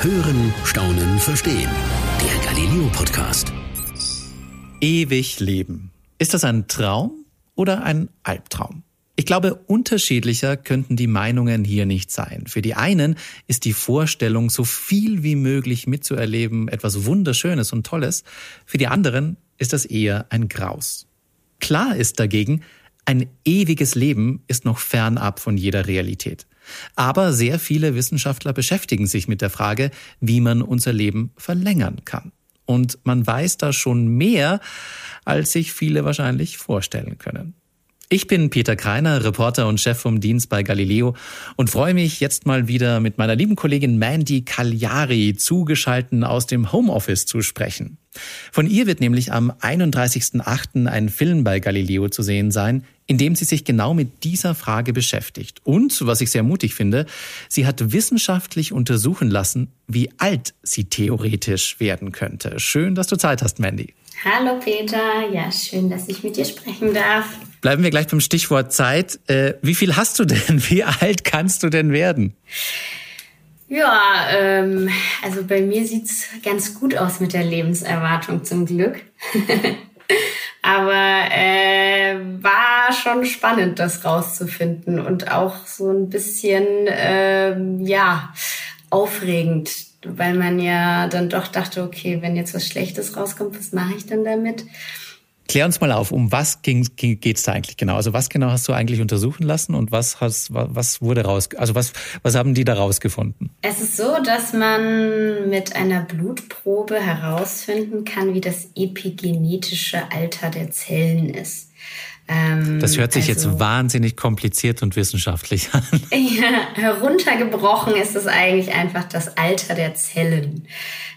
Hören, Staunen, Verstehen. Der Galileo Podcast. Ewig leben. Ist das ein Traum oder ein Albtraum? Ich glaube, unterschiedlicher könnten die Meinungen hier nicht sein. Für die einen ist die Vorstellung, so viel wie möglich mitzuerleben, etwas Wunderschönes und Tolles. Für die anderen ist das eher ein Graus. Klar ist dagegen, ein ewiges Leben ist noch fernab von jeder Realität. Aber sehr viele Wissenschaftler beschäftigen sich mit der Frage, wie man unser Leben verlängern kann. Und man weiß da schon mehr, als sich viele wahrscheinlich vorstellen können. Ich bin Peter Kreiner, Reporter und Chef vom Dienst bei Galileo und freue mich jetzt mal wieder mit meiner lieben Kollegin Mandy Cagliari zugeschalten aus dem Homeoffice zu sprechen. Von ihr wird nämlich am 31.08. ein Film bei Galileo zu sehen sein, in dem sie sich genau mit dieser Frage beschäftigt. Und, was ich sehr mutig finde, sie hat wissenschaftlich untersuchen lassen, wie alt sie theoretisch werden könnte. Schön, dass du Zeit hast, Mandy. Hallo Peter, ja, schön, dass ich mit dir sprechen darf. Bleiben wir gleich beim Stichwort Zeit. Äh, wie viel hast du denn? Wie alt kannst du denn werden? Ja, ähm, also bei mir sieht's ganz gut aus mit der Lebenserwartung zum Glück. Aber äh, war schon spannend, das rauszufinden und auch so ein bisschen, ähm, ja, aufregend, weil man ja dann doch dachte, okay, wenn jetzt was Schlechtes rauskommt, was mache ich dann damit? Klär uns mal auf, um was ging, geht's da eigentlich genau? Also was genau hast du eigentlich untersuchen lassen und was hast, was wurde raus, also was, was haben die da rausgefunden? Es ist so, dass man mit einer Blutprobe herausfinden kann, wie das epigenetische Alter der Zellen ist. Ähm, das hört sich also, jetzt wahnsinnig kompliziert und wissenschaftlich an. Ja, heruntergebrochen ist es eigentlich einfach das Alter der Zellen,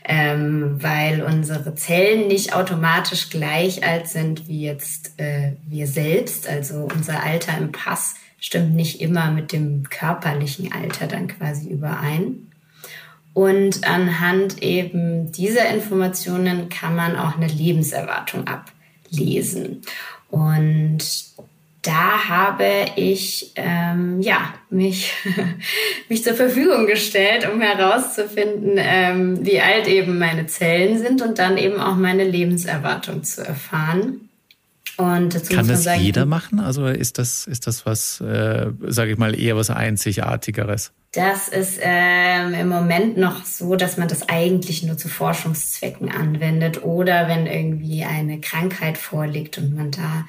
ähm, weil unsere Zellen nicht automatisch gleich alt sind wie jetzt äh, wir selbst. Also unser Alter im Pass stimmt nicht immer mit dem körperlichen Alter dann quasi überein. Und anhand eben dieser Informationen kann man auch eine Lebenserwartung ablesen. Und da habe ich ähm, ja mich mich zur Verfügung gestellt, um herauszufinden, ähm, wie alt eben meine Zellen sind und dann eben auch meine Lebenserwartung zu erfahren. Und dazu Kann das sagen, jeder machen? Also ist das ist das was, äh, sage ich mal, eher was Einzigartigeres? Das ist ähm, im Moment noch so, dass man das eigentlich nur zu Forschungszwecken anwendet oder wenn irgendwie eine Krankheit vorliegt und man da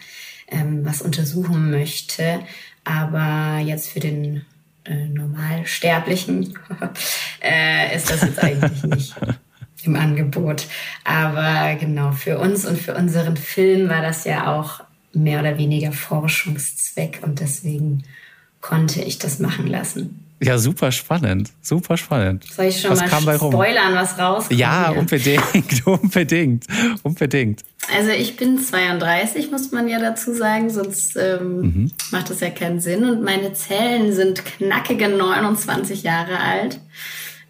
ähm, was untersuchen möchte. Aber jetzt für den äh, Normalsterblichen äh, ist das jetzt eigentlich nicht im Angebot. Aber genau, für uns und für unseren Film war das ja auch mehr oder weniger Forschungszweck und deswegen konnte ich das machen lassen. Ja, super spannend, super spannend. Soll ich schon was mal kam bei spoilern, was rauskommt? Ja, hier? unbedingt, unbedingt, unbedingt. Also ich bin 32, muss man ja dazu sagen, sonst ähm, mhm. macht das ja keinen Sinn. Und meine Zellen sind knackige 29 Jahre alt.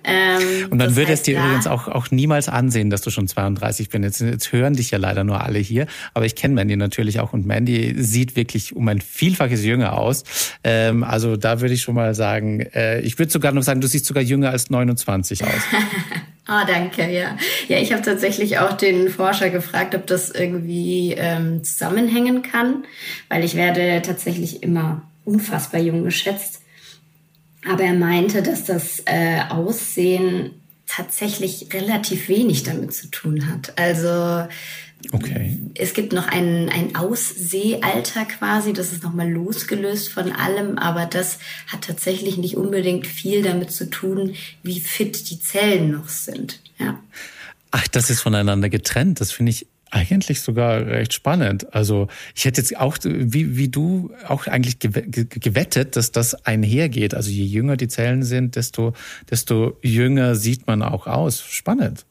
Ähm, und man würde es dir übrigens auch, auch niemals ansehen, dass du schon 32 bist. Jetzt, jetzt hören dich ja leider nur alle hier, aber ich kenne Mandy natürlich auch und Mandy sieht wirklich um ein Vielfaches jünger aus. Ähm, also da würde ich schon mal sagen, äh, ich würde sogar noch sagen, du siehst sogar jünger als 29 aus. Ah, oh, danke, ja. Ja, ich habe tatsächlich auch den Forscher gefragt, ob das irgendwie ähm, zusammenhängen kann, weil ich werde tatsächlich immer unfassbar jung geschätzt. Aber er meinte, dass das äh, Aussehen tatsächlich relativ wenig damit zu tun hat. Also okay. es gibt noch ein, ein Aussehalter quasi, das ist nochmal losgelöst von allem, aber das hat tatsächlich nicht unbedingt viel damit zu tun, wie fit die Zellen noch sind. Ja. Ach, das ist voneinander getrennt. Das finde ich eigentlich sogar recht spannend. Also ich hätte jetzt auch, wie, wie du, auch eigentlich gewettet, dass das einhergeht. Also je jünger die Zellen sind, desto, desto jünger sieht man auch aus. Spannend.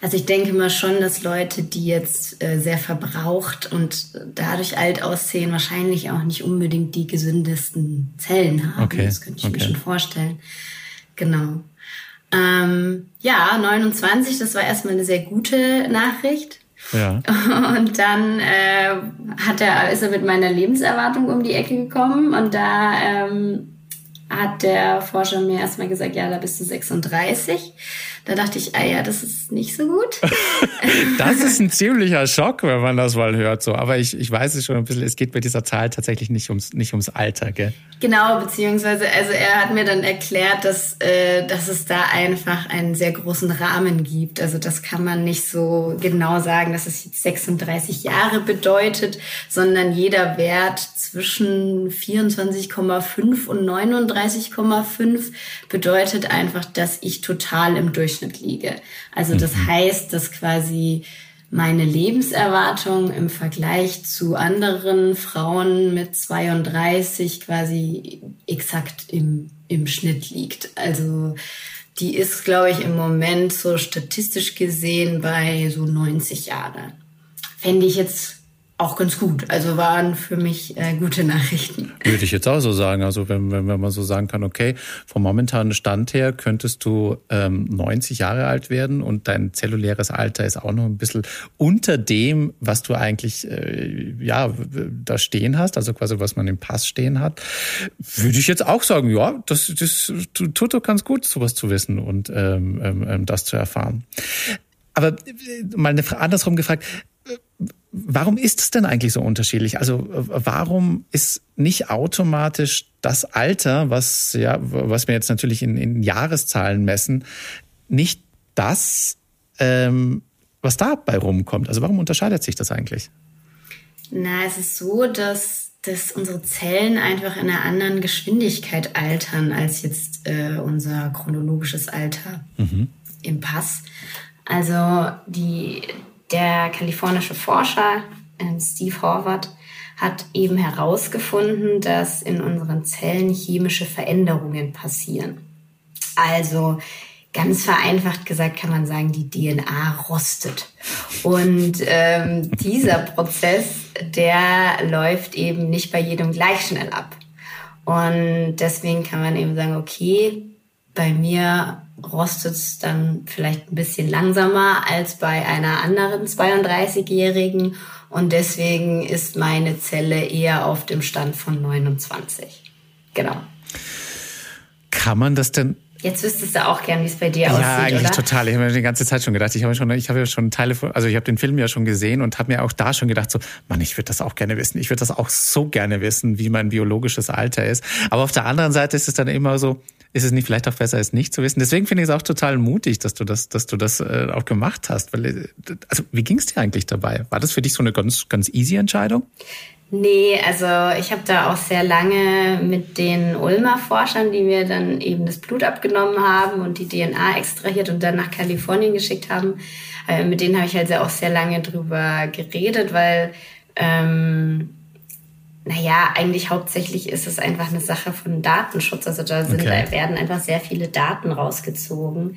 Also ich denke mal schon, dass Leute, die jetzt äh, sehr verbraucht und dadurch alt aussehen, wahrscheinlich auch nicht unbedingt die gesündesten Zellen haben. Okay. Das könnte ich okay. mir schon vorstellen. Genau. Ähm, ja, 29, das war erstmal eine sehr gute Nachricht. Ja. Und dann äh, hat er, ist er mit meiner Lebenserwartung um die Ecke gekommen und da ähm, hat der Forscher mir erstmal gesagt, ja, da bist du 36. Da dachte ich, ah ja, das ist nicht so gut. das ist ein ziemlicher Schock, wenn man das mal hört. So, aber ich, ich weiß es schon ein bisschen. Es geht bei dieser Zahl tatsächlich nicht ums nicht ums Alter, gell? Genau, beziehungsweise also er hat mir dann erklärt, dass äh, dass es da einfach einen sehr großen Rahmen gibt. Also das kann man nicht so genau sagen, dass es jetzt 36 Jahre bedeutet, sondern jeder Wert zwischen 24,5 und 39,5 bedeutet einfach, dass ich total im Durchschnitt liege. Also das mhm. heißt, dass quasi meine Lebenserwartung im Vergleich zu anderen Frauen mit 32 quasi exakt im, im Schnitt liegt. Also die ist, glaube ich, im Moment so statistisch gesehen bei so 90 Jahre. Fände ich jetzt auch ganz gut. Also waren für mich äh, gute Nachrichten. Würde ich jetzt auch so sagen. Also wenn, wenn, wenn man so sagen kann, okay, vom momentanen Stand her könntest du ähm, 90 Jahre alt werden und dein zelluläres Alter ist auch noch ein bisschen unter dem, was du eigentlich äh, ja da stehen hast, also quasi was man im Pass stehen hat, würde ich jetzt auch sagen, ja, das, das tut doch ganz gut, sowas zu wissen und ähm, ähm, ähm das zu erfahren. Aber äh, mal eine, andersrum gefragt, Warum ist es denn eigentlich so unterschiedlich? Also warum ist nicht automatisch das Alter, was ja, was wir jetzt natürlich in, in Jahreszahlen messen, nicht das, ähm, was dabei rumkommt? Also warum unterscheidet sich das eigentlich? Na, es ist so, dass, dass unsere Zellen einfach in einer anderen Geschwindigkeit altern als jetzt äh, unser chronologisches Alter mhm. im Pass. Also die der kalifornische Forscher ähm, Steve Horvath hat eben herausgefunden, dass in unseren Zellen chemische Veränderungen passieren. Also ganz vereinfacht gesagt kann man sagen, die DNA rostet. Und ähm, dieser Prozess, der läuft eben nicht bei jedem gleich schnell ab. Und deswegen kann man eben sagen, okay, bei mir rostet es dann vielleicht ein bisschen langsamer als bei einer anderen 32-Jährigen und deswegen ist meine Zelle eher auf dem Stand von 29. Genau. Kann man das denn Jetzt wüsstest du auch gern, wie es bei dir ja, aussieht, Ja, eigentlich oder? total. Ich habe mir die ganze Zeit schon gedacht, ich habe schon, ich habe ja schon Teile, von, also ich habe den Film ja schon gesehen und habe mir auch da schon gedacht, so, Mann, ich würde das auch gerne wissen. Ich würde das auch so gerne wissen, wie mein biologisches Alter ist. Aber auf der anderen Seite ist es dann immer so, ist es nicht vielleicht auch besser, es nicht zu wissen? Deswegen finde ich es auch total mutig, dass du das, dass du das äh, auch gemacht hast. Weil, äh, also wie ging es dir eigentlich dabei? War das für dich so eine ganz, ganz easy Entscheidung? Nee, also ich habe da auch sehr lange mit den Ulmer Forschern, die mir dann eben das Blut abgenommen haben und die DNA extrahiert und dann nach Kalifornien geschickt haben, äh, mit denen habe ich halt auch sehr lange drüber geredet, weil, ähm, naja, eigentlich hauptsächlich ist es einfach eine Sache von Datenschutz. Also da, sind, okay. da werden einfach sehr viele Daten rausgezogen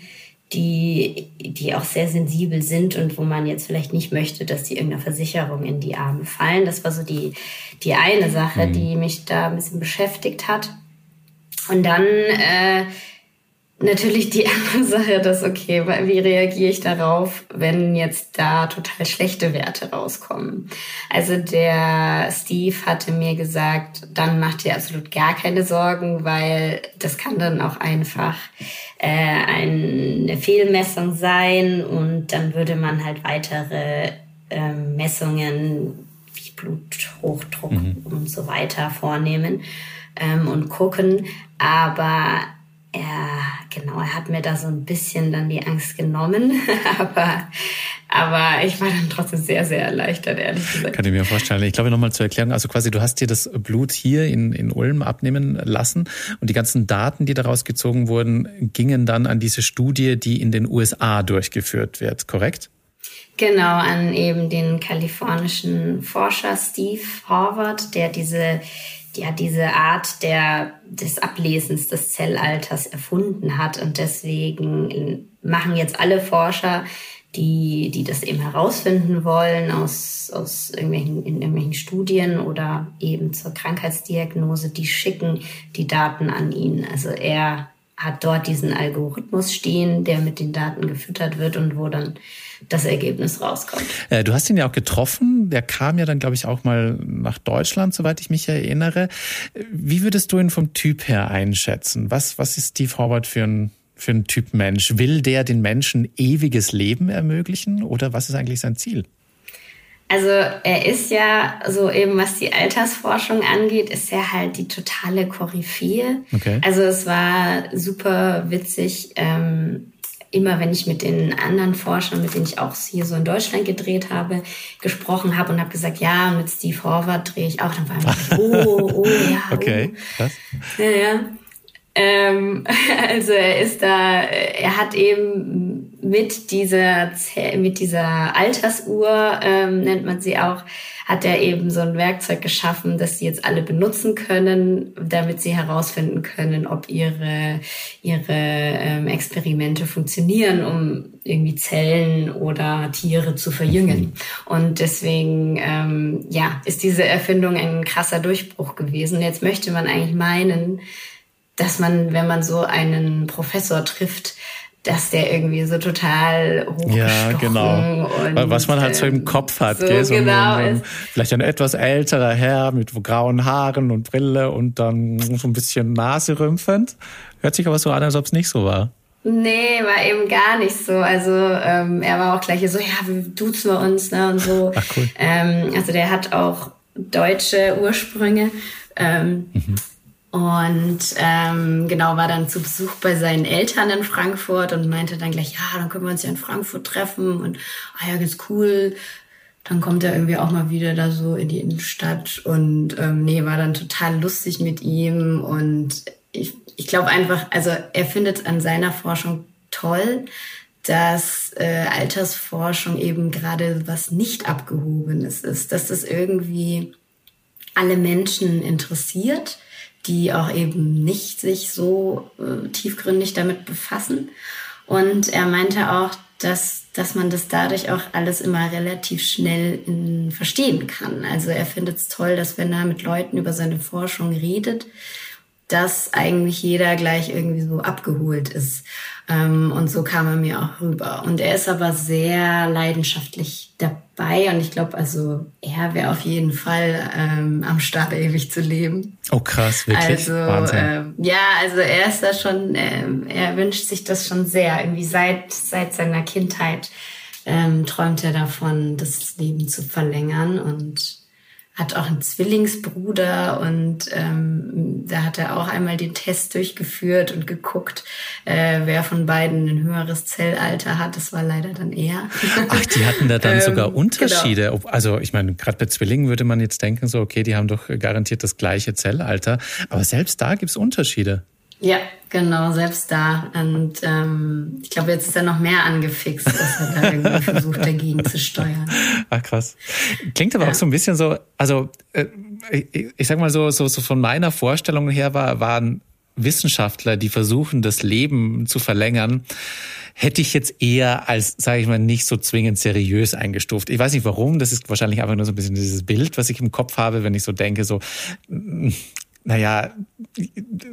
die, die auch sehr sensibel sind und wo man jetzt vielleicht nicht möchte, dass die irgendeiner Versicherung in die Arme fallen. Das war so die, die eine Sache, mhm. die mich da ein bisschen beschäftigt hat. Und dann äh, natürlich die andere Sache, dass, okay, wie reagiere ich darauf, wenn jetzt da total schlechte Werte rauskommen? Also der Steve hatte mir gesagt, dann macht dir absolut gar keine Sorgen, weil das kann dann auch einfach äh, eine Fehlmessung sein und dann würde man halt weitere äh, Messungen wie Bluthochdruck mhm. und so weiter vornehmen ähm, und gucken. Aber er, genau, er hat mir da so ein bisschen dann die Angst genommen, aber, aber ich war dann trotzdem sehr, sehr erleichtert, ehrlich gesagt. Kann ich mir vorstellen. Ich glaube, nochmal zur Erklärung, also quasi du hast dir das Blut hier in, in Ulm abnehmen lassen und die ganzen Daten, die daraus gezogen wurden, gingen dann an diese Studie, die in den USA durchgeführt wird, korrekt? Genau, an eben den kalifornischen Forscher Steve Horvath, der diese ja diese Art der, des Ablesens des Zellalters erfunden hat. Und deswegen machen jetzt alle Forscher, die, die das eben herausfinden wollen aus, aus irgendwelchen, in irgendwelchen Studien oder eben zur Krankheitsdiagnose, die schicken die Daten an ihn. Also er hat dort diesen Algorithmus stehen, der mit den Daten gefüttert wird und wo dann das Ergebnis rauskommt. Äh, du hast ihn ja auch getroffen. Der kam ja dann, glaube ich, auch mal nach Deutschland, soweit ich mich erinnere. Wie würdest du ihn vom Typ her einschätzen? Was, was ist Steve Howard für ein, für ein Typ Mensch? Will der den Menschen ewiges Leben ermöglichen oder was ist eigentlich sein Ziel? Also er ist ja so eben, was die Altersforschung angeht, ist er halt die totale Koryphäe. Okay. Also es war super witzig. Ähm, immer wenn ich mit den anderen Forschern, mit denen ich auch hier so in Deutschland gedreht habe, gesprochen habe und habe gesagt, ja, mit Steve Horvath drehe ich auch, dann war immer, oh, oh, ja. Okay, oh. was? Ja, ja. Ähm, also er ist da, er hat eben mit dieser, mit dieser Altersuhr, ähm, nennt man sie auch, hat er eben so ein Werkzeug geschaffen, das sie jetzt alle benutzen können, damit sie herausfinden können, ob ihre, ihre ähm, Experimente funktionieren, um irgendwie Zellen oder Tiere zu verjüngen. Und deswegen, ähm, ja, ist diese Erfindung ein krasser Durchbruch gewesen. Jetzt möchte man eigentlich meinen, dass man, wenn man so einen Professor trifft, dass der irgendwie so total Ja, genau. Und, Was man halt so im Kopf hat. So, gell? so genau ein, vielleicht ein etwas älterer Herr mit grauen Haaren und Brille und dann so ein bisschen Nase rümpfend. Hört sich aber so an, als ob es nicht so war. Nee, war eben gar nicht so. Also ähm, er war auch gleich so, ja, duzen wir uns ne, und so. Ach cool. Ähm, also der hat auch deutsche Ursprünge. Ähm, mhm. Und ähm, genau, war dann zu Besuch bei seinen Eltern in Frankfurt und meinte dann gleich, ja, dann können wir uns ja in Frankfurt treffen und ah ja, ganz cool. Dann kommt er irgendwie auch mal wieder da so in die Innenstadt und ähm, nee, war dann total lustig mit ihm und ich, ich glaube einfach, also er findet an seiner Forschung toll, dass äh, Altersforschung eben gerade was nicht abgehobenes ist, dass das irgendwie alle Menschen interessiert die auch eben nicht sich so äh, tiefgründig damit befassen. Und er meinte auch, dass, dass man das dadurch auch alles immer relativ schnell in, verstehen kann. Also er findet es toll, dass wenn er mit Leuten über seine Forschung redet, dass eigentlich jeder gleich irgendwie so abgeholt ist. Ähm, und so kam er mir auch rüber. Und er ist aber sehr leidenschaftlich dabei. Und ich glaube, also er wäre auf jeden Fall ähm, am Start ewig zu leben. Oh krass, wirklich? Also ähm, ja, also er ist da schon, ähm, er wünscht sich das schon sehr. Irgendwie seit seit seiner Kindheit ähm, träumt er davon, das Leben zu verlängern und hat auch einen Zwillingsbruder und ähm, da hat er auch einmal den Test durchgeführt und geguckt, äh, wer von beiden ein höheres Zellalter hat. Das war leider dann er. Ach, die hatten da dann ähm, sogar Unterschiede. Genau. Also ich meine, gerade bei Zwillingen würde man jetzt denken, so okay, die haben doch garantiert das gleiche Zellalter. Aber selbst da gibt's Unterschiede. Ja, genau, selbst da. Und ähm, ich glaube, jetzt ist er noch mehr angefixt, dass er da irgendwie versucht, dagegen zu steuern. Ach krass. Klingt aber ja. auch so ein bisschen so, also äh, ich, ich sag mal so, so, so von meiner Vorstellung her war, waren Wissenschaftler, die versuchen, das Leben zu verlängern, hätte ich jetzt eher als, sage ich mal, nicht so zwingend seriös eingestuft. Ich weiß nicht warum, das ist wahrscheinlich einfach nur so ein bisschen dieses Bild, was ich im Kopf habe, wenn ich so denke, so naja,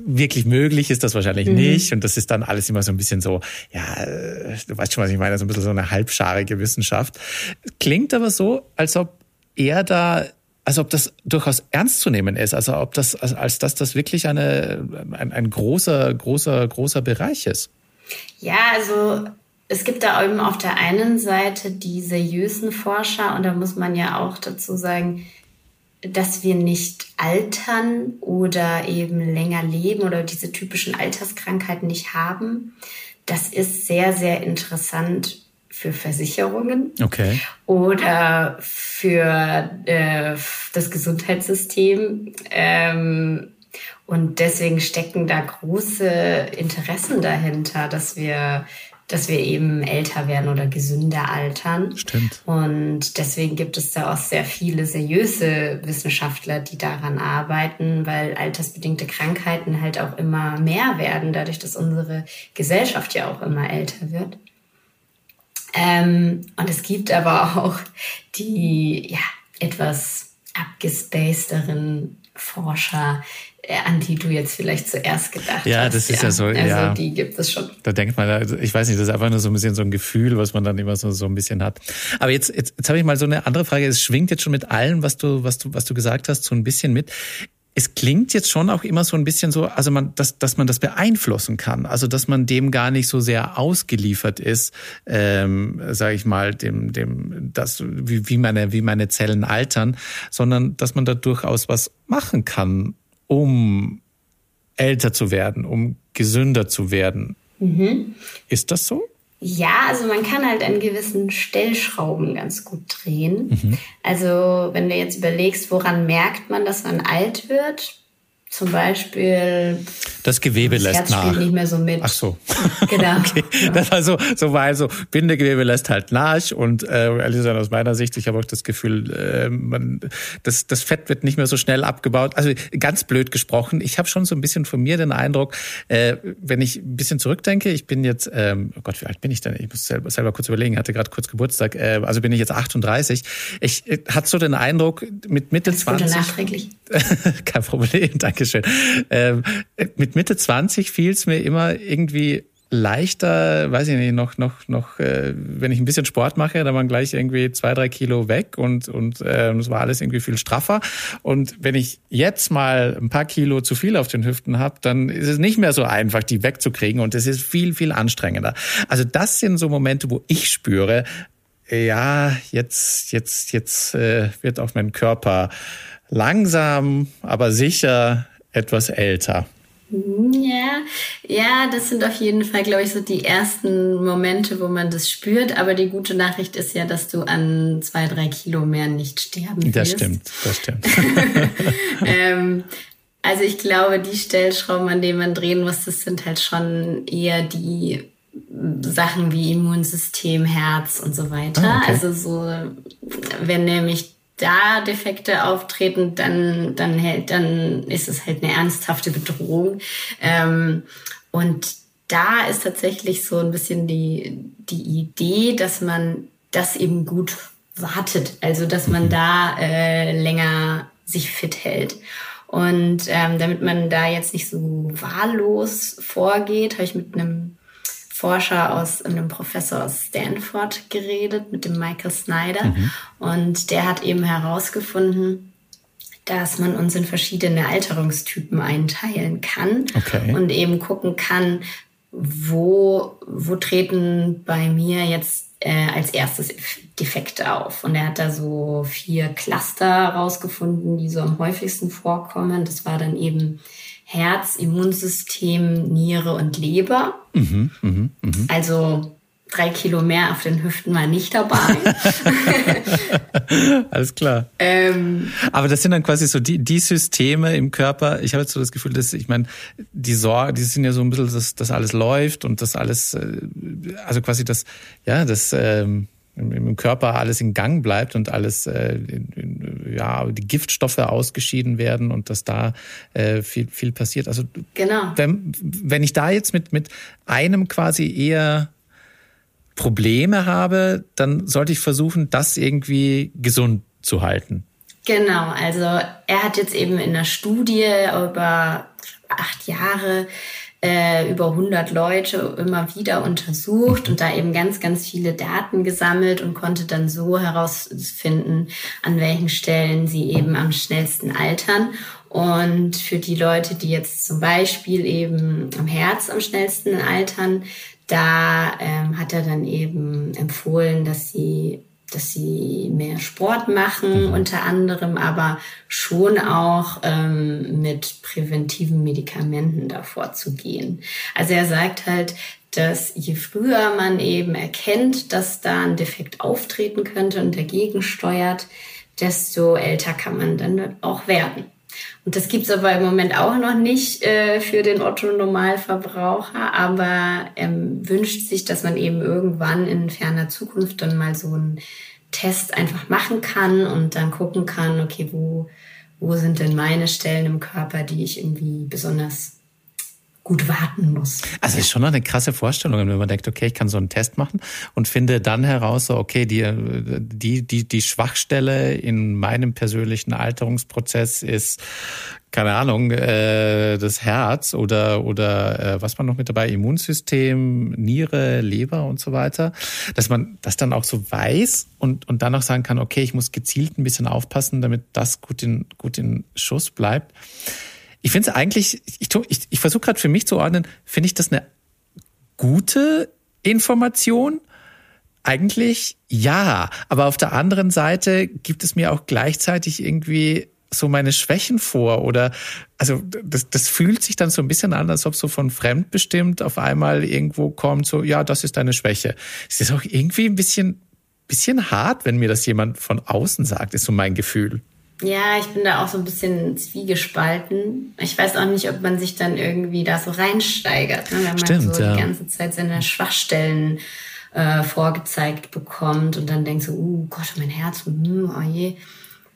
wirklich möglich ist das wahrscheinlich mhm. nicht. Und das ist dann alles immer so ein bisschen so, ja, du weißt schon, was ich meine, so ein bisschen so eine halbscharige Wissenschaft. Klingt aber so, als ob er da, als ob das durchaus ernst zu nehmen ist, also ob das, als, als dass das wirklich eine, ein, ein großer, großer, großer Bereich ist. Ja, also es gibt da eben auf der einen Seite die seriösen Forscher und da muss man ja auch dazu sagen, dass wir nicht altern oder eben länger leben oder diese typischen Alterskrankheiten nicht haben. Das ist sehr, sehr interessant für Versicherungen okay. oder für äh, das Gesundheitssystem. Ähm, und deswegen stecken da große Interessen dahinter, dass wir dass wir eben älter werden oder gesünder altern. Stimmt. Und deswegen gibt es da auch sehr viele seriöse Wissenschaftler, die daran arbeiten, weil altersbedingte Krankheiten halt auch immer mehr werden, dadurch, dass unsere Gesellschaft ja auch immer älter wird. Ähm, und es gibt aber auch die ja, etwas abgespacederen Forscher, äh, an die du jetzt vielleicht zuerst gedacht ja, hast. Ja, das ist ja so. Also ja. die gibt es schon. Da denkt man, also ich weiß nicht, das ist einfach nur so ein bisschen so ein Gefühl, was man dann immer so, so ein bisschen hat. Aber jetzt, jetzt, jetzt habe ich mal so eine andere Frage. Es schwingt jetzt schon mit allem, was du, was du, was du gesagt hast, so ein bisschen mit es klingt jetzt schon auch immer so ein bisschen so, also man, dass, dass man das beeinflussen kann, also dass man dem gar nicht so sehr ausgeliefert ist, ähm, sage ich mal, dem, dem, das wie, wie meine, wie meine Zellen altern, sondern dass man da durchaus was machen kann, um älter zu werden, um gesünder zu werden. Mhm. Ist das so? Ja, also man kann halt an gewissen Stellschrauben ganz gut drehen. Mhm. Also wenn du jetzt überlegst, woran merkt man, dass man alt wird, zum Beispiel. Das Gewebe das lässt Herz nach. nicht mehr so mit. Ach so. Genau. okay. Das war so, so war also Bindegewebe lässt halt nach und äh, ehrlich gesagt aus meiner Sicht, ich habe auch das Gefühl, äh, man, das, das Fett wird nicht mehr so schnell abgebaut. Also ganz blöd gesprochen. Ich habe schon so ein bisschen von mir den Eindruck, äh, wenn ich ein bisschen zurückdenke, ich bin jetzt, ähm, oh Gott, wie alt bin ich denn? Ich muss selber, selber kurz überlegen. Ich hatte gerade kurz Geburtstag. Äh, also bin ich jetzt 38. Ich äh, hatte so den Eindruck mit Mitte das 20. nachträglich. Kein Problem, danke Dankeschön. Ähm, mit Mitte 20 fiel es mir immer irgendwie leichter, weiß ich nicht, noch, noch, noch, äh, wenn ich ein bisschen Sport mache, dann waren gleich irgendwie zwei, drei Kilo weg und und äh, es war alles irgendwie viel straffer. Und wenn ich jetzt mal ein paar Kilo zu viel auf den Hüften habe, dann ist es nicht mehr so einfach, die wegzukriegen und es ist viel, viel anstrengender. Also das sind so Momente, wo ich spüre, ja, jetzt, jetzt, jetzt äh, wird auch mein Körper langsam, aber sicher etwas älter. Ja, ja, das sind auf jeden Fall, glaube ich, so die ersten Momente, wo man das spürt. Aber die gute Nachricht ist ja, dass du an zwei, drei Kilo mehr nicht sterben wirst. Das stimmt, das stimmt. ähm, also ich glaube, die Stellschrauben, an denen man drehen muss, das sind halt schon eher die Sachen wie Immunsystem, Herz und so weiter. Ah, okay. Also so, wenn nämlich da Defekte auftreten, dann, dann, hält, dann ist es halt eine ernsthafte Bedrohung. Ähm, und da ist tatsächlich so ein bisschen die, die Idee, dass man das eben gut wartet. Also, dass man da äh, länger sich fit hält. Und ähm, damit man da jetzt nicht so wahllos vorgeht, habe ich mit einem Forscher aus, einem Professor aus Stanford geredet, mit dem Michael Snyder. Mhm. Und der hat eben herausgefunden, dass man uns in verschiedene Alterungstypen einteilen kann okay. und eben gucken kann, wo, wo treten bei mir jetzt äh, als erstes Defekte auf. Und er hat da so vier Cluster rausgefunden, die so am häufigsten vorkommen. Das war dann eben Herz, Immunsystem, Niere und Leber. Mhm, mh, mh. Also drei Kilo mehr auf den Hüften war nicht dabei. Alles klar. Ähm, Aber das sind dann quasi so die, die Systeme im Körper. Ich habe jetzt so das Gefühl, dass ich meine, die Sorge, die sind ja so ein bisschen, dass das alles läuft und das alles, äh, also quasi das, ja, das ähm, im Körper alles in Gang bleibt und alles, äh, ja, die Giftstoffe ausgeschieden werden und dass da äh, viel, viel passiert. Also genau. wenn, wenn ich da jetzt mit, mit einem quasi eher Probleme habe, dann sollte ich versuchen, das irgendwie gesund zu halten. Genau, also er hat jetzt eben in der Studie über acht Jahre äh, über 100 Leute immer wieder untersucht und da eben ganz, ganz viele Daten gesammelt und konnte dann so herausfinden, an welchen Stellen sie eben am schnellsten altern. Und für die Leute, die jetzt zum Beispiel eben am Herz am schnellsten altern, da ähm, hat er dann eben empfohlen, dass sie dass sie mehr Sport machen, mhm. unter anderem, aber schon auch ähm, mit präventiven Medikamenten davor zu gehen. Also er sagt halt, dass je früher man eben erkennt, dass da ein Defekt auftreten könnte und dagegen steuert, desto älter kann man dann auch werden. Und das gibt's aber im Moment auch noch nicht äh, für den Otto-Normalverbraucher, aber er ähm, wünscht sich, dass man eben irgendwann in ferner Zukunft dann mal so einen Test einfach machen kann und dann gucken kann, okay, wo, wo sind denn meine Stellen im Körper, die ich irgendwie besonders gut warten muss. Also ist schon noch eine krasse Vorstellung, wenn man denkt, okay, ich kann so einen Test machen und finde dann heraus, so okay, die die die die Schwachstelle in meinem persönlichen Alterungsprozess ist keine Ahnung, äh, das Herz oder oder äh, was man noch mit dabei, Immunsystem, Niere, Leber und so weiter, dass man das dann auch so weiß und und dann auch sagen kann, okay, ich muss gezielt ein bisschen aufpassen, damit das gut in gut in Schuss bleibt. Ich finde es eigentlich, ich, ich, ich versuche gerade für mich zu ordnen, finde ich das eine gute Information? Eigentlich ja, aber auf der anderen Seite gibt es mir auch gleichzeitig irgendwie so meine Schwächen vor oder also das, das fühlt sich dann so ein bisschen an, als ob so von fremdbestimmt auf einmal irgendwo kommt, so ja, das ist deine Schwäche. Es ist auch irgendwie ein bisschen, bisschen hart, wenn mir das jemand von außen sagt, ist so mein Gefühl. Ja, ich bin da auch so ein bisschen zwiegespalten. Ich weiß auch nicht, ob man sich dann irgendwie da so reinsteigert, ne? wenn man Stimmt, so ja. die ganze Zeit seine Schwachstellen äh, vorgezeigt bekommt und dann denkt so, uh Gott, mein Herz, hm, oh je.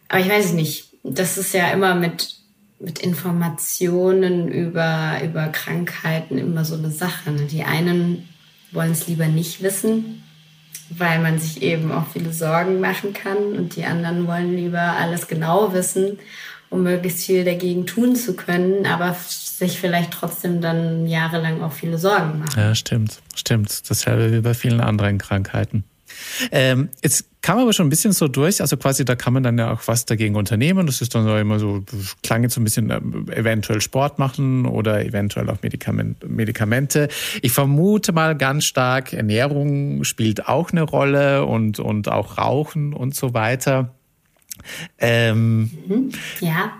Aber ich weiß es nicht das ist ja immer mit, mit Informationen über, über Krankheiten immer so eine Sache. Ne? Die einen wollen es lieber nicht wissen, weil man sich eben auch viele Sorgen machen kann und die anderen wollen lieber alles genau wissen, um möglichst viel dagegen tun zu können, aber sich vielleicht trotzdem dann jahrelang auch viele Sorgen machen. Ja, stimmt, stimmt. Dasselbe wie bei vielen anderen Krankheiten. Ähm, jetzt kam aber schon ein bisschen so durch, also quasi da kann man dann ja auch was dagegen unternehmen. Das ist dann so immer so, klang jetzt so ein bisschen äh, eventuell Sport machen oder eventuell auch Medikament, Medikamente. Ich vermute mal ganz stark, Ernährung spielt auch eine Rolle und, und auch Rauchen und so weiter. Ähm, mhm. Ja.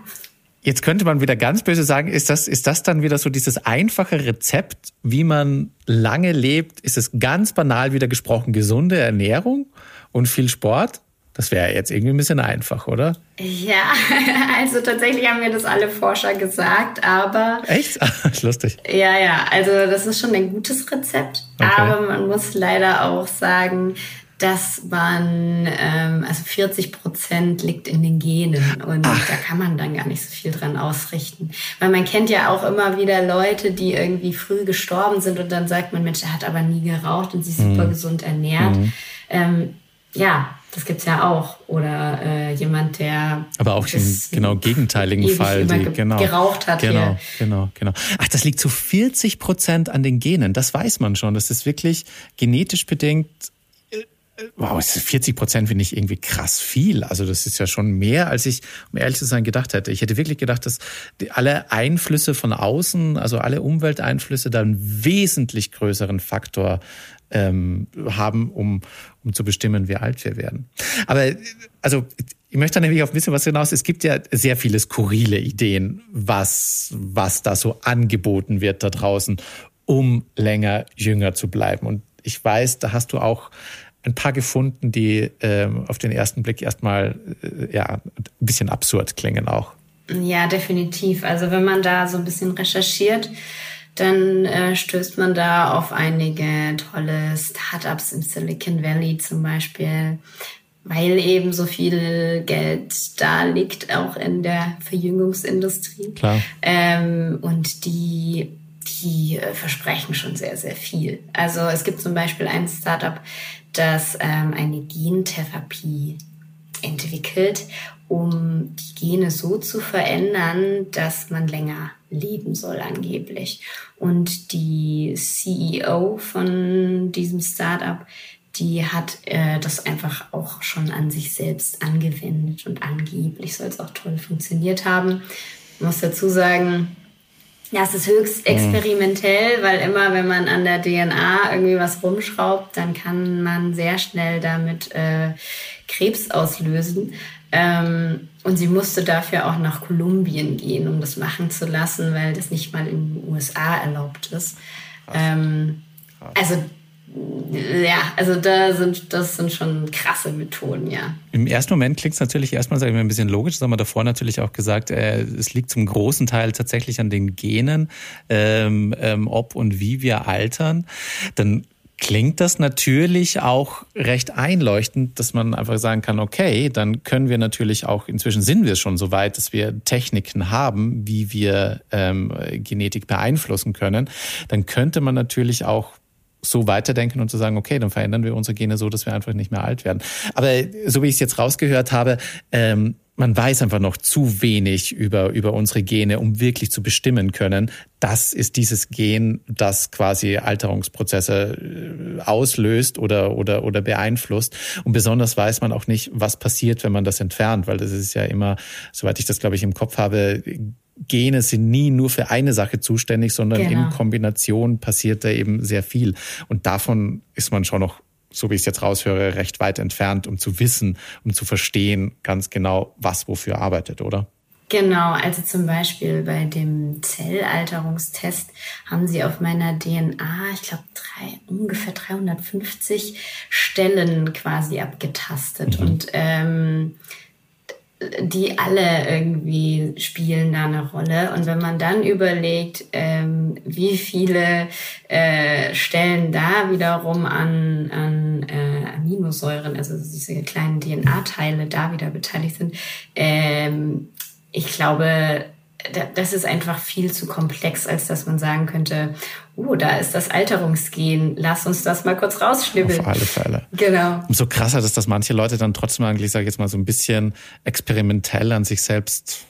Jetzt könnte man wieder ganz böse sagen, ist das, ist das dann wieder so dieses einfache Rezept, wie man lange lebt? Ist es ganz banal wieder gesprochen gesunde Ernährung und viel Sport? Das wäre jetzt irgendwie ein bisschen einfach, oder? Ja, also tatsächlich haben mir das alle Forscher gesagt, aber. Echt? Lustig. Ja, ja, also das ist schon ein gutes Rezept. Okay. Aber man muss leider auch sagen, dass man, ähm, also 40 Prozent liegt in den Genen und Ach. da kann man dann gar nicht so viel dran ausrichten. Weil man kennt ja auch immer wieder Leute, die irgendwie früh gestorben sind und dann sagt man, Mensch, er hat aber nie geraucht und sich mhm. super gesund ernährt. Mhm. Ähm, ja, das gibt's ja auch. Oder äh, jemand, der. Aber auch den genau gegenteiligen Fall, die ge genau, geraucht hat. Genau, hier. genau, genau. Ach, das liegt zu 40 Prozent an den Genen. Das weiß man schon. Das ist wirklich genetisch bedingt wow, 40 Prozent finde ich irgendwie krass viel. Also das ist ja schon mehr, als ich, um ehrlich zu sein, gedacht hätte. Ich hätte wirklich gedacht, dass alle Einflüsse von außen, also alle Umwelteinflüsse, da einen wesentlich größeren Faktor ähm, haben, um, um zu bestimmen, wie alt wir werden. Aber also ich möchte nämlich auf ein bisschen was hinaus. Es gibt ja sehr viele skurrile Ideen, was, was da so angeboten wird da draußen, um länger jünger zu bleiben. Und ich weiß, da hast du auch ein paar gefunden, die ähm, auf den ersten Blick erstmal äh, ja, ein bisschen absurd klingen auch. Ja, definitiv. Also wenn man da so ein bisschen recherchiert, dann äh, stößt man da auf einige tolle Startups im Silicon Valley zum Beispiel, weil eben so viel Geld da liegt, auch in der Verjüngungsindustrie. Klar. Ähm, und die die äh, versprechen schon sehr, sehr viel. Also es gibt zum Beispiel ein Startup, das ähm, eine Gentherapie entwickelt, um die Gene so zu verändern, dass man länger leben soll angeblich. Und die CEO von diesem Startup, die hat äh, das einfach auch schon an sich selbst angewendet und angeblich soll es auch toll funktioniert haben. Ich muss dazu sagen, ja, es ist höchst mhm. experimentell, weil immer, wenn man an der DNA irgendwie was rumschraubt, dann kann man sehr schnell damit äh, Krebs auslösen. Ähm, und sie musste dafür auch nach Kolumbien gehen, um das machen zu lassen, weil das nicht mal in den USA erlaubt ist. Ähm, also ja, also da sind, das sind schon krasse Methoden, ja. Im ersten Moment klingt es natürlich erstmal sag ich mal, ein bisschen logisch, das haben wir davor natürlich auch gesagt, äh, es liegt zum großen Teil tatsächlich an den Genen, ähm, ähm, ob und wie wir altern. Dann klingt das natürlich auch recht einleuchtend, dass man einfach sagen kann, okay, dann können wir natürlich auch, inzwischen sind wir schon so weit, dass wir Techniken haben, wie wir ähm, Genetik beeinflussen können. Dann könnte man natürlich auch so weiterdenken und zu sagen, okay, dann verändern wir unsere Gene so, dass wir einfach nicht mehr alt werden. Aber so wie ich es jetzt rausgehört habe, ähm, man weiß einfach noch zu wenig über, über unsere Gene, um wirklich zu bestimmen können, das ist dieses Gen, das quasi Alterungsprozesse äh, auslöst oder, oder, oder beeinflusst. Und besonders weiß man auch nicht, was passiert, wenn man das entfernt, weil das ist ja immer, soweit ich das, glaube ich, im Kopf habe, Gene sind nie nur für eine Sache zuständig, sondern genau. in Kombination passiert da eben sehr viel. Und davon ist man schon noch so wie ich es jetzt raushöre, recht weit entfernt, um zu wissen, um zu verstehen ganz genau, was wofür arbeitet, oder? Genau, also zum Beispiel bei dem Zellalterungstest haben sie auf meiner DNA, ich glaube, ungefähr 350 Stellen quasi abgetastet. Mhm. Und ähm, die alle irgendwie spielen da eine Rolle. Und wenn man dann überlegt, ähm, wie viele äh, Stellen da wiederum an, an äh, Aminosäuren, also diese kleinen DNA-Teile da wieder beteiligt sind, ähm, ich glaube, das ist einfach viel zu komplex, als dass man sagen könnte, oh, da ist das Alterungsgen, lass uns das mal kurz rausschnibbeln. Auf alle Fälle. Genau. Umso krasser ist, dass manche Leute dann trotzdem eigentlich, sage ich jetzt mal, so ein bisschen experimentell an sich selbst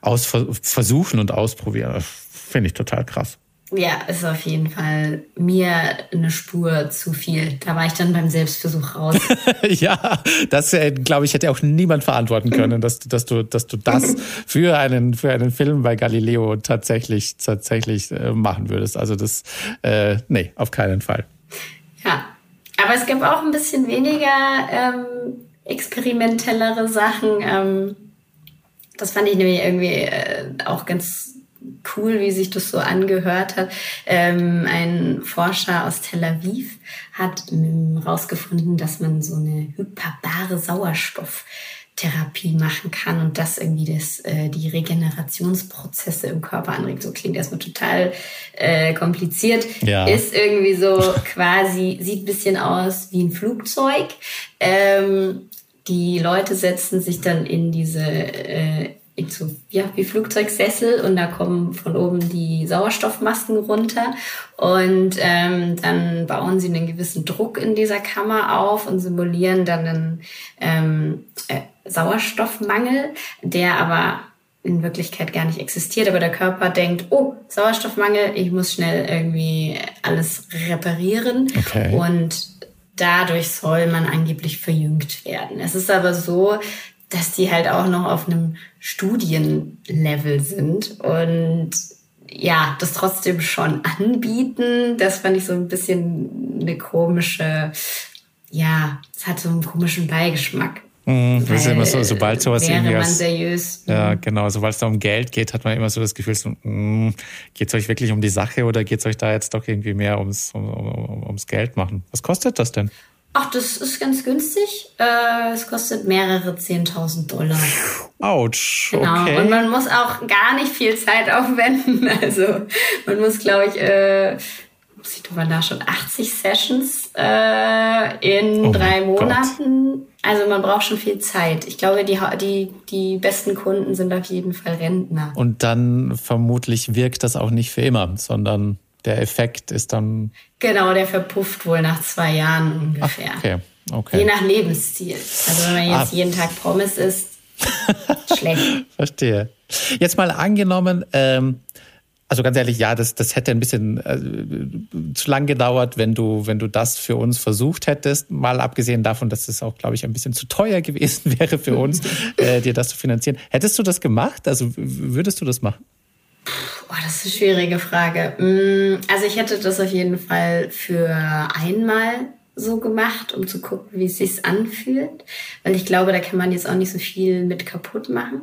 aus, versuchen und ausprobieren. Finde ich total krass. Ja, ist auf jeden Fall mir eine Spur zu viel. Da war ich dann beim Selbstversuch raus. ja, das äh, glaube ich hätte auch niemand verantworten können, dass, dass du, dass du das für einen für einen Film bei Galileo tatsächlich tatsächlich äh, machen würdest. Also das, äh, nee, auf keinen Fall. Ja, aber es gibt auch ein bisschen weniger ähm, experimentellere Sachen. Ähm, das fand ich nämlich irgendwie äh, auch ganz cool, wie sich das so angehört hat. Ähm, ein Forscher aus Tel Aviv hat herausgefunden, ähm, dass man so eine hyperbare Sauerstofftherapie machen kann und das irgendwie das, äh, die Regenerationsprozesse im Körper anregt. So klingt erstmal total äh, kompliziert. Ja. Ist irgendwie so quasi, sieht bisschen aus wie ein Flugzeug. Ähm, die Leute setzen sich dann in diese äh, so, ja, wie Flugzeugsessel und da kommen von oben die Sauerstoffmasken runter und ähm, dann bauen sie einen gewissen Druck in dieser Kammer auf und simulieren dann einen ähm, äh, Sauerstoffmangel, der aber in Wirklichkeit gar nicht existiert, aber der Körper denkt, oh, Sauerstoffmangel, ich muss schnell irgendwie alles reparieren okay. und dadurch soll man angeblich verjüngt werden. Es ist aber so, dass die halt auch noch auf einem Studienlevel sind und ja, das trotzdem schon anbieten. Das fand ich so ein bisschen eine komische, ja, es hat so einen komischen Beigeschmack. Mhm, das ist immer so, sobald sowas irgendwie man seriös. Ja, genau, sobald es da um Geld geht, hat man immer so das Gefühl, so, mm, geht es euch wirklich um die Sache oder geht es euch da jetzt doch irgendwie mehr ums, um, um, ums Geld machen? Was kostet das denn? Ach, das ist ganz günstig. Äh, es kostet mehrere 10.000 Dollar. Autsch. Genau. Okay. Und man muss auch gar nicht viel Zeit aufwenden. Also man muss, glaube ich, äh, muss ich drüber nachschauen, 80 Sessions äh, in oh drei Monaten. Gott. Also man braucht schon viel Zeit. Ich glaube, die, die, die besten Kunden sind auf jeden Fall Rentner. Und dann vermutlich wirkt das auch nicht für immer, sondern der Effekt ist dann. Genau, der verpufft wohl nach zwei Jahren ungefähr. Ach, okay, okay. Je nach Lebensstil. Also wenn man jetzt ah. jeden Tag Pommes isst, schlecht. Verstehe. Jetzt mal angenommen, ähm, also ganz ehrlich, ja, das, das hätte ein bisschen äh, zu lang gedauert, wenn du, wenn du das für uns versucht hättest. Mal abgesehen davon, dass es auch, glaube ich, ein bisschen zu teuer gewesen wäre für uns, äh, dir das zu finanzieren. Hättest du das gemacht? Also würdest du das machen? Boah, das ist eine schwierige Frage. Mm, also ich hätte das auf jeden Fall für einmal so gemacht, um zu gucken, wie es sich anfühlt. Weil ich glaube, da kann man jetzt auch nicht so viel mit kaputt machen.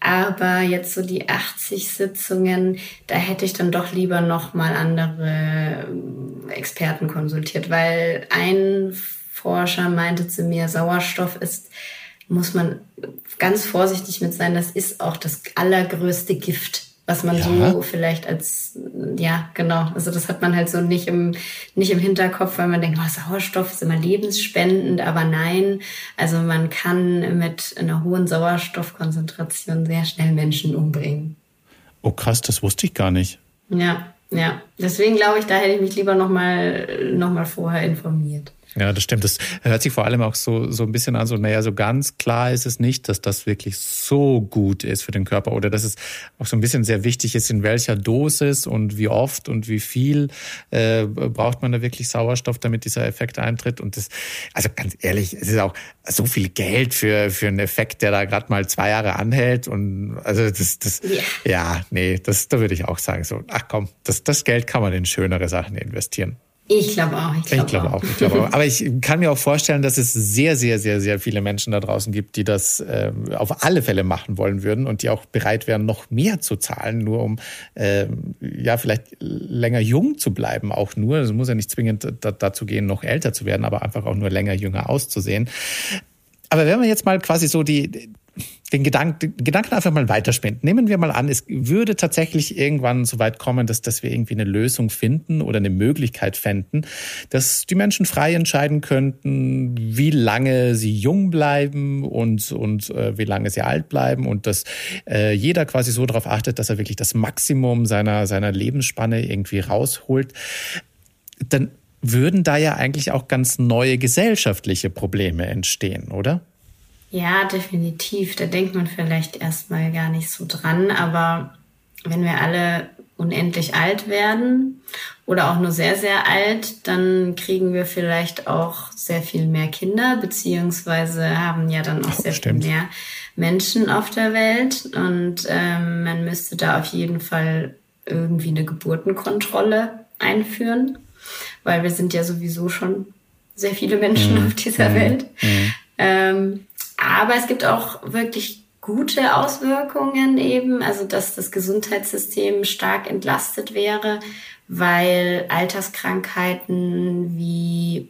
Aber jetzt so die 80 Sitzungen, da hätte ich dann doch lieber nochmal andere ähm, Experten konsultiert, weil ein Forscher meinte zu mir, Sauerstoff ist, muss man ganz vorsichtig mit sein, das ist auch das allergrößte Gift was man ja. so vielleicht als, ja, genau, also das hat man halt so nicht im, nicht im Hinterkopf, weil man denkt, oh, Sauerstoff ist immer lebensspendend, aber nein, also man kann mit einer hohen Sauerstoffkonzentration sehr schnell Menschen umbringen. Oh krass, das wusste ich gar nicht. Ja, ja. Deswegen glaube ich, da hätte ich mich lieber nochmal noch mal vorher informiert. Ja, das stimmt. Das hört sich vor allem auch so, so ein bisschen an, so, naja, so ganz klar ist es nicht, dass das wirklich so gut ist für den Körper oder dass es auch so ein bisschen sehr wichtig ist, in welcher Dosis und wie oft und wie viel äh, braucht man da wirklich Sauerstoff, damit dieser Effekt eintritt. Und das, also ganz ehrlich, es ist auch so viel Geld für, für einen Effekt, der da gerade mal zwei Jahre anhält. Und also das, das, yeah. ja, nee, das, da würde ich auch sagen, so, ach komm, das, das Geld kann man in schönere Sachen investieren. Ich glaube auch. Ich glaube ich glaube auch. auch. Ich glaube auch. Aber ich kann mir auch vorstellen, dass es sehr, sehr, sehr, sehr viele Menschen da draußen gibt, die das äh, auf alle Fälle machen wollen würden und die auch bereit wären, noch mehr zu zahlen, nur um äh, ja vielleicht länger jung zu bleiben. Auch nur. Es muss ja nicht zwingend dazu gehen, noch älter zu werden, aber einfach auch nur länger jünger auszusehen. Aber wenn man jetzt mal quasi so die den Gedanken, Gedanken einfach mal weiterspinnen. Nehmen wir mal an, es würde tatsächlich irgendwann so weit kommen, dass, dass wir irgendwie eine Lösung finden oder eine Möglichkeit fänden, dass die Menschen frei entscheiden könnten, wie lange sie jung bleiben und, und äh, wie lange sie alt bleiben und dass äh, jeder quasi so darauf achtet, dass er wirklich das Maximum seiner, seiner Lebensspanne irgendwie rausholt. Dann würden da ja eigentlich auch ganz neue gesellschaftliche Probleme entstehen, oder? Ja, definitiv. Da denkt man vielleicht erstmal gar nicht so dran. Aber wenn wir alle unendlich alt werden oder auch nur sehr, sehr alt, dann kriegen wir vielleicht auch sehr viel mehr Kinder, beziehungsweise haben ja dann auch sehr Stimmt. viel mehr Menschen auf der Welt. Und ähm, man müsste da auf jeden Fall irgendwie eine Geburtenkontrolle einführen, weil wir sind ja sowieso schon sehr viele Menschen mhm. auf dieser mhm. Welt. Mhm. Ähm, aber es gibt auch wirklich gute Auswirkungen eben, also dass das Gesundheitssystem stark entlastet wäre, weil Alterskrankheiten wie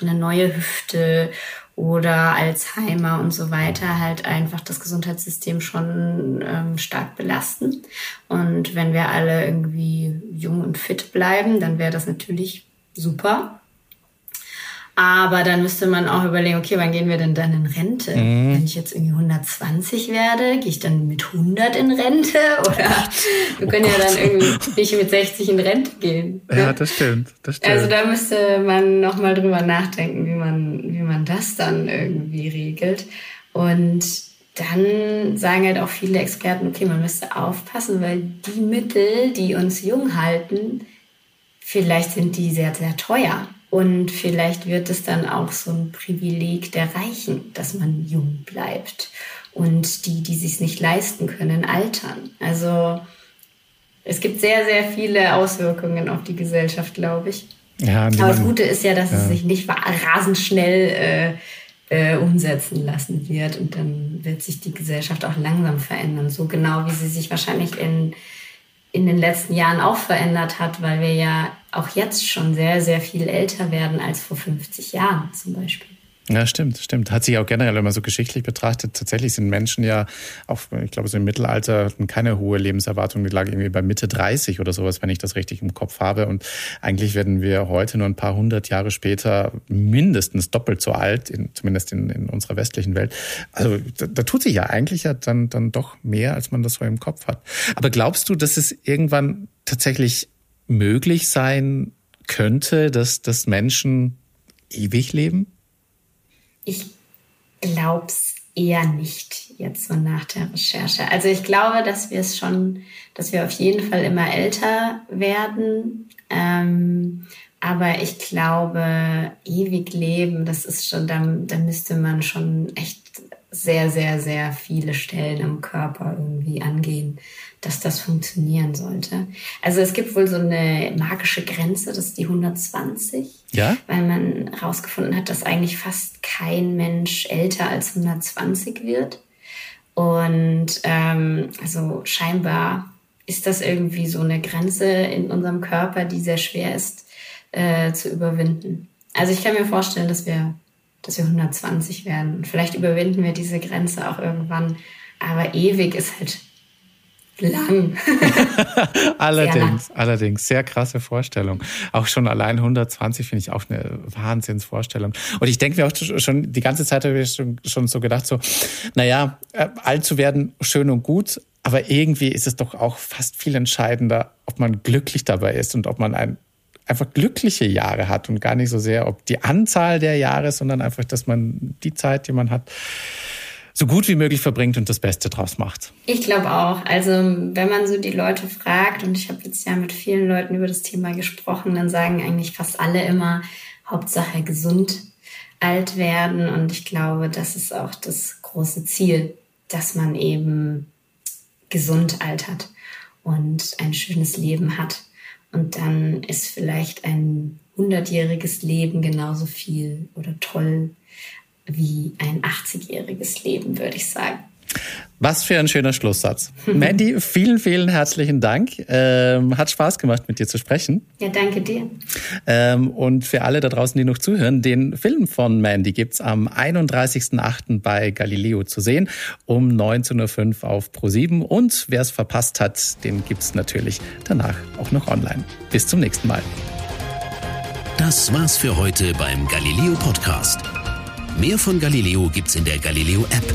eine neue Hüfte oder Alzheimer und so weiter halt einfach das Gesundheitssystem schon ähm, stark belasten. Und wenn wir alle irgendwie jung und fit bleiben, dann wäre das natürlich super. Aber dann müsste man auch überlegen, okay, wann gehen wir denn dann in Rente? Mhm. Wenn ich jetzt irgendwie 120 werde, gehe ich dann mit 100 in Rente? Oder wir können oh ja dann irgendwie nicht mit 60 in Rente gehen. Ne? Ja, das stimmt, das stimmt. Also da müsste man nochmal drüber nachdenken, wie man, wie man das dann irgendwie regelt. Und dann sagen halt auch viele Experten, okay, man müsste aufpassen, weil die Mittel, die uns jung halten, vielleicht sind die sehr, sehr teuer. Und vielleicht wird es dann auch so ein Privileg der Reichen, dass man jung bleibt. Und die, die sich nicht leisten können, altern. Also es gibt sehr, sehr viele Auswirkungen auf die Gesellschaft, glaube ich. Ja, Aber das Gute ist ja, dass ja. es sich nicht rasend schnell äh, äh, umsetzen lassen wird. Und dann wird sich die Gesellschaft auch langsam verändern. So genau wie sie sich wahrscheinlich in in den letzten Jahren auch verändert hat, weil wir ja auch jetzt schon sehr, sehr viel älter werden als vor 50 Jahren zum Beispiel. Ja, stimmt, stimmt. Hat sich auch generell, man so geschichtlich betrachtet, tatsächlich sind Menschen ja auch, ich glaube, so im Mittelalter hatten keine hohe Lebenserwartung, die lag irgendwie bei Mitte 30 oder sowas, wenn ich das richtig im Kopf habe. Und eigentlich werden wir heute nur ein paar hundert Jahre später mindestens doppelt so alt, in, zumindest in, in unserer westlichen Welt. Also da, da tut sich ja eigentlich ja dann, dann doch mehr, als man das so im Kopf hat. Aber glaubst du, dass es irgendwann tatsächlich möglich sein könnte, dass, dass Menschen ewig leben? Ich glaube es eher nicht jetzt so nach der Recherche. Also ich glaube, dass wir es schon, dass wir auf jeden Fall immer älter werden. Ähm, aber ich glaube, ewig leben, das ist schon, da, da müsste man schon echt sehr, sehr, sehr viele Stellen im Körper irgendwie angehen dass das funktionieren sollte. Also es gibt wohl so eine magische Grenze, das ist die 120. Ja. Weil man herausgefunden hat, dass eigentlich fast kein Mensch älter als 120 wird. Und ähm, also scheinbar ist das irgendwie so eine Grenze in unserem Körper, die sehr schwer ist äh, zu überwinden. Also ich kann mir vorstellen, dass wir, dass wir 120 werden. Vielleicht überwinden wir diese Grenze auch irgendwann. Aber ewig ist halt lang. allerdings, sehr allerdings, sehr krasse Vorstellung. Auch schon allein 120 finde ich auch eine Wahnsinnsvorstellung. Und ich denke mir auch schon, die ganze Zeit habe ich schon, schon so gedacht, so, naja, äh, alt zu werden, schön und gut, aber irgendwie ist es doch auch fast viel entscheidender, ob man glücklich dabei ist und ob man ein, einfach glückliche Jahre hat und gar nicht so sehr, ob die Anzahl der Jahre, sondern einfach, dass man die Zeit, die man hat, so gut wie möglich verbringt und das Beste draus macht. Ich glaube auch. Also wenn man so die Leute fragt, und ich habe jetzt ja mit vielen Leuten über das Thema gesprochen, dann sagen eigentlich fast alle immer, Hauptsache gesund alt werden. Und ich glaube, das ist auch das große Ziel, dass man eben gesund altert und ein schönes Leben hat. Und dann ist vielleicht ein hundertjähriges Leben genauso viel oder toll wie ein 80-jähriges Leben, würde ich sagen. Was für ein schöner Schlusssatz. Mandy, vielen, vielen herzlichen Dank. Ähm, hat Spaß gemacht, mit dir zu sprechen. Ja, danke dir. Ähm, und für alle da draußen, die noch zuhören, den Film von Mandy gibt's am 31.08. bei Galileo zu sehen, um 19.05 Uhr auf Pro7. Und wer es verpasst hat, den gibt's natürlich danach auch noch online. Bis zum nächsten Mal. Das war's für heute beim Galileo Podcast. Mehr von Galileo gibt's in der Galileo App,